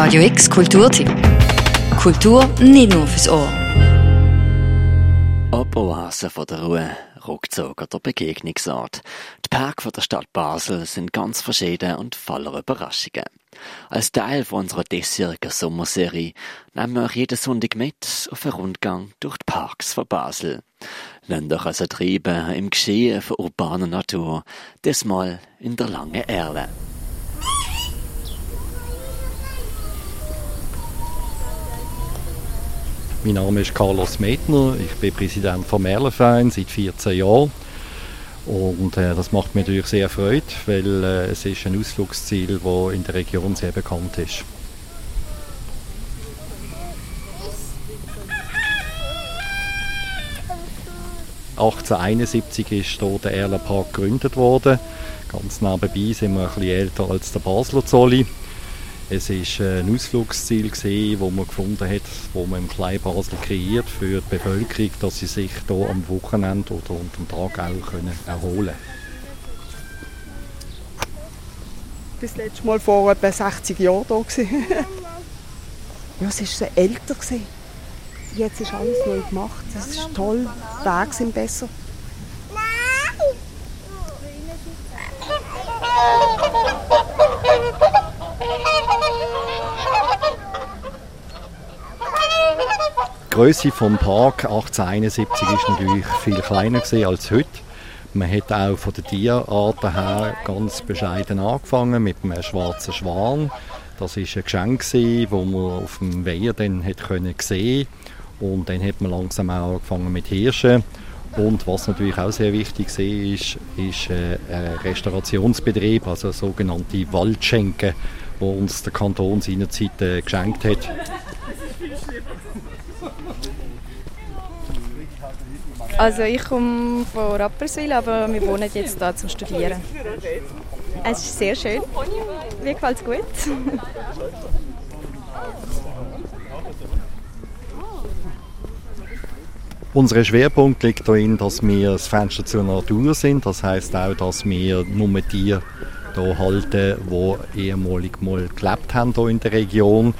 Radio X Kulturtipp. Kultur nicht nur fürs Ohr. Ob Oase von der Ruhe, Rückzug oder Begegnungsort. Die Parks der Stadt Basel sind ganz verschieden und voller Überraschungen. Als Teil von unserer diesjährigen Sommerserie nehmen wir euch jeden Sonntag mit auf einen Rundgang durch die Parks von Basel. Lasst euch also treiben im Geschehen von urbaner Natur, diesmal in der Langen Erle. Mein Name ist Carlos Metner, ich bin Präsident vom Merlenverein seit 14 Jahren. Und äh, das macht mir natürlich sehr Freude, weil äh, es ist ein Ausflugsziel, das in der Region sehr bekannt ist. (1871) ist hier der Erlenpark gegründet worden. Ganz nebenbei sind wir ein bisschen älter als der Basler Zolli. Es war ein Ausflugsziel, das man gefunden hat, wo man im Kleinbasel kreiert für die Bevölkerung, dass sie sich hier am Wochenende oder unter dem Tag auch können erholen können. Das letzte Mal vor etwa 60 Jahren hier. ja, es war so älter. Jetzt ist alles neu gemacht. Es ist toll. Die Wege sind besser. Die Größe des Park 1871 ist natürlich viel kleiner als heute. Man hat auch von den Tierarten her ganz bescheiden angefangen mit einem schwarzen Schwan. Das war ein Geschenk, das man auf dem Weiher dann hat sehen Und dann hat man langsam auch angefangen mit Hirschen. Und was natürlich auch sehr wichtig ist, ist äh, ein Restaurationsbetrieb, also sogenannte Waldschenken, wo uns der Kanton seinerzeit äh, geschenkt hat. Also ich komme von Rapperswil, aber wir wohnen jetzt hier zum Studieren. Es ist sehr schön. Mir gefällt es gut. Unser Schwerpunkt liegt darin, dass wir das Fenster zur Natur sind. Das heißt auch, dass wir nur die hier halten, die ehemalig mal gelebt haben hier in der Region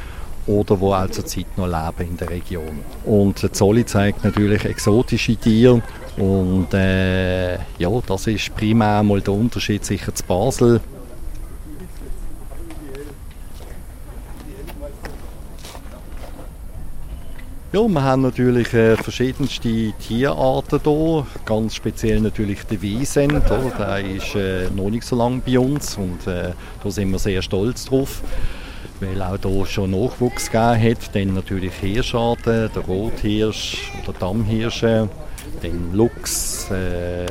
oder wo auch zurzeit noch leben in der Region. Und der Zolli zeigt natürlich exotische Tiere und äh, ja, das ist primär mal der Unterschied sicher zu Basel. Ja, wir haben natürlich äh, verschiedenste Tierarten hier. Ganz speziell natürlich der Wiesent. Der ist äh, noch nicht so lange bei uns und äh, da sind wir sehr stolz drauf weil auch hier schon Nachwuchs gegeben hat. Dann natürlich Hirscharten, der Rothirsch oder Dammhirsche, dann Luchs, äh,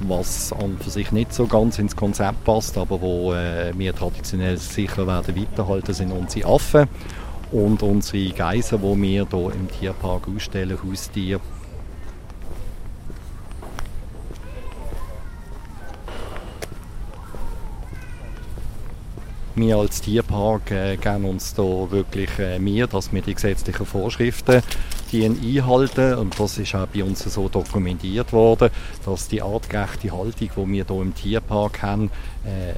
was an für sich nicht so ganz ins Konzept passt, aber wo äh, wir traditionell sicher werden weiterhalten, sind unsere Affen und unsere Geiser, die wir hier im Tierpark ausstellen, Haustiere. Wir als Tierpark äh, geben uns da wirklich äh, mehr, dass wir die gesetzlichen Vorschriften die einhalten und das ist auch bei uns so dokumentiert worden, dass die artgerechte Haltung, die wir hier im Tierpark haben, äh,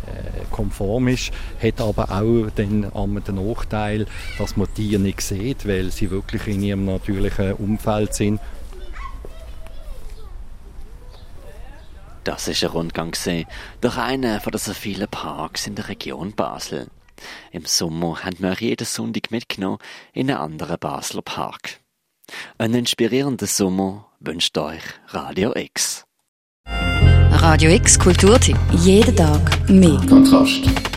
konform ist, hat aber auch den, den Nachteil, dass man Tiere nicht sieht, weil sie wirklich in ihrem natürlichen Umfeld sind Das ist ein Rundgang durch einen von den so vielen Parks in der Region Basel. Im Sommer haben wir jeden Sonntag mitgenommen in einen anderen Basler Park. Einen inspirierenden Sommer wünscht euch Radio X. Radio X Kulturtipp. Jeden Tag mehr. Kontrast.